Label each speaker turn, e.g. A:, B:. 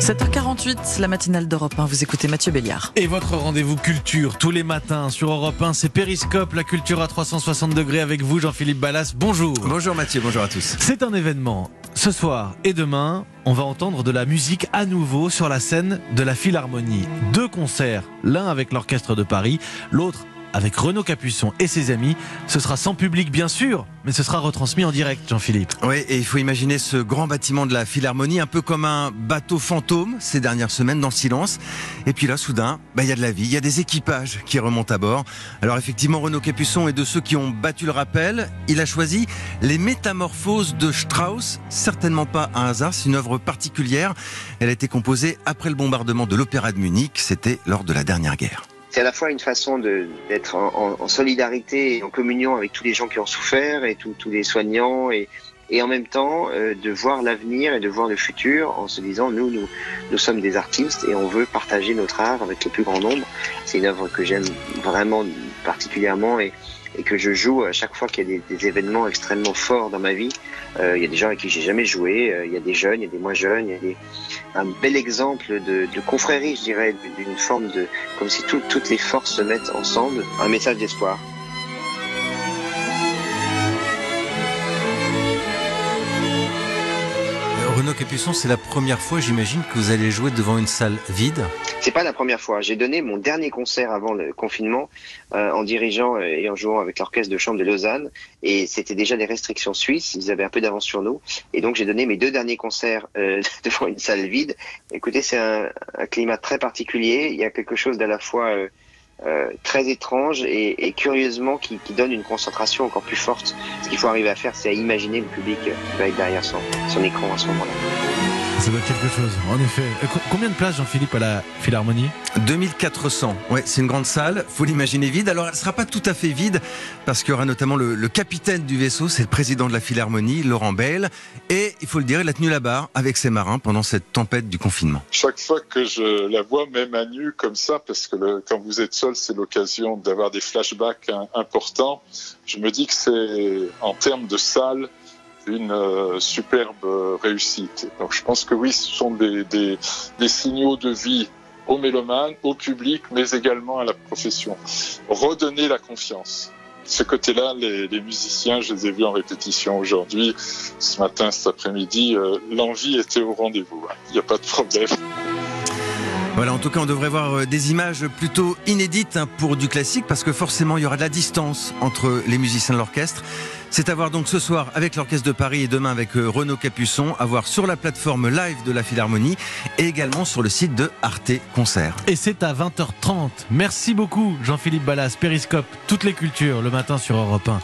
A: 7h48, la matinale d'Europe 1. Vous écoutez Mathieu Béliard.
B: Et votre rendez-vous culture tous les matins sur Europe 1, c'est Périscope, la culture à 360 degrés avec vous, Jean-Philippe Ballas. Bonjour.
C: Bonjour Mathieu, bonjour à tous.
B: C'est un événement. Ce soir et demain, on va entendre de la musique à nouveau sur la scène de la Philharmonie. Deux concerts, l'un avec l'Orchestre de Paris, l'autre avec Renaud Capuçon et ses amis. Ce sera sans public bien sûr, mais ce sera retransmis en direct, Jean-Philippe.
C: Oui, et il faut imaginer ce grand bâtiment de la Philharmonie un peu comme un bateau fantôme ces dernières semaines dans le silence. Et puis là, soudain, bah, il y a de la vie, il y a des équipages qui remontent à bord. Alors effectivement, Renaud Capuçon est de ceux qui ont battu le rappel. Il a choisi les Métamorphoses de Strauss. Certainement pas un hasard, c'est une œuvre particulière. Elle a été composée après le bombardement de l'Opéra de Munich. C'était lors de la dernière guerre
D: c'est à la fois une façon d'être en, solidarité et en communion avec tous les gens qui ont souffert et tous les soignants et, et en même temps euh, de voir l'avenir et de voir le futur en se disant nous, nous, nous sommes des artistes et on veut partager notre art avec le plus grand nombre. C'est une œuvre que j'aime vraiment particulièrement et, que je joue à chaque fois qu'il y a des, événements extrêmement forts dans ma vie. Euh, il y a des gens avec qui j'ai jamais joué, euh, il y a des jeunes, il y a des moins jeunes, il y a un bel exemple de, confrérie, je dirais, d'une forme de, comme si tout, toutes les forces se mettent ensemble, un message d'espoir.
C: Capuçon, c'est la première fois, j'imagine, que vous allez jouer devant une salle vide.
D: C'est pas la première fois. J'ai donné mon dernier concert avant le confinement euh, en dirigeant et en jouant avec l'orchestre de chambre de Lausanne, et c'était déjà des restrictions suisses. Ils avaient un peu d'avance sur nous, et donc j'ai donné mes deux derniers concerts euh, devant une salle vide. Écoutez, c'est un, un, climat très particulier. Il y a quelque chose d'à la fois euh, euh, très étrange et, et curieusement qui, qui, donne une concentration encore plus forte. Ce qu'il faut arriver à faire, c'est à imaginer le public qui va être derrière son, son écran à ce moment-là.
B: Ça doit être quelque chose, en effet. Euh, combien de places, Jean-Philippe, à la Philharmonie
C: 2400. Ouais, c'est une grande salle. Faut l'imaginer vide. Alors, elle sera pas tout à fait vide parce qu'il y aura notamment le, le capitaine du vaisseau, c'est le président de la Philharmonie, Laurent Bell. Et il faut le dire, il a tenu la barre avec ses marins pendant cette tempête du confinement.
E: Chaque fois que je la vois, même à nu comme ça, parce que le, quand vous êtes seul, c'est l'occasion d'avoir des flashbacks importants. Je me dis que c'est, en termes de salle, une euh, superbe réussite. Donc je pense que oui, ce sont des, signaux de vie aux mélomanes, au public, mais également à la profession. Redonner la confiance. Ce côté-là, les, les, musiciens, je les ai vus en répétition aujourd'hui, ce matin, cet après-midi, euh, l'envie était au rendez-vous. Il n'y a pas de problème.
C: Voilà, en tout cas, on devrait voir des images plutôt inédites pour du classique parce que forcément, il y aura de la distance entre les musiciens de l'orchestre. C'est à voir donc ce soir avec l'Orchestre de Paris et demain avec Renaud Capuçon, à voir sur la plateforme live de la Philharmonie et également sur le site de Arte Concert.
B: Et c'est à 20h30. Merci beaucoup Jean-Philippe Ballas, Périscope, toutes les cultures le matin sur Europe 1.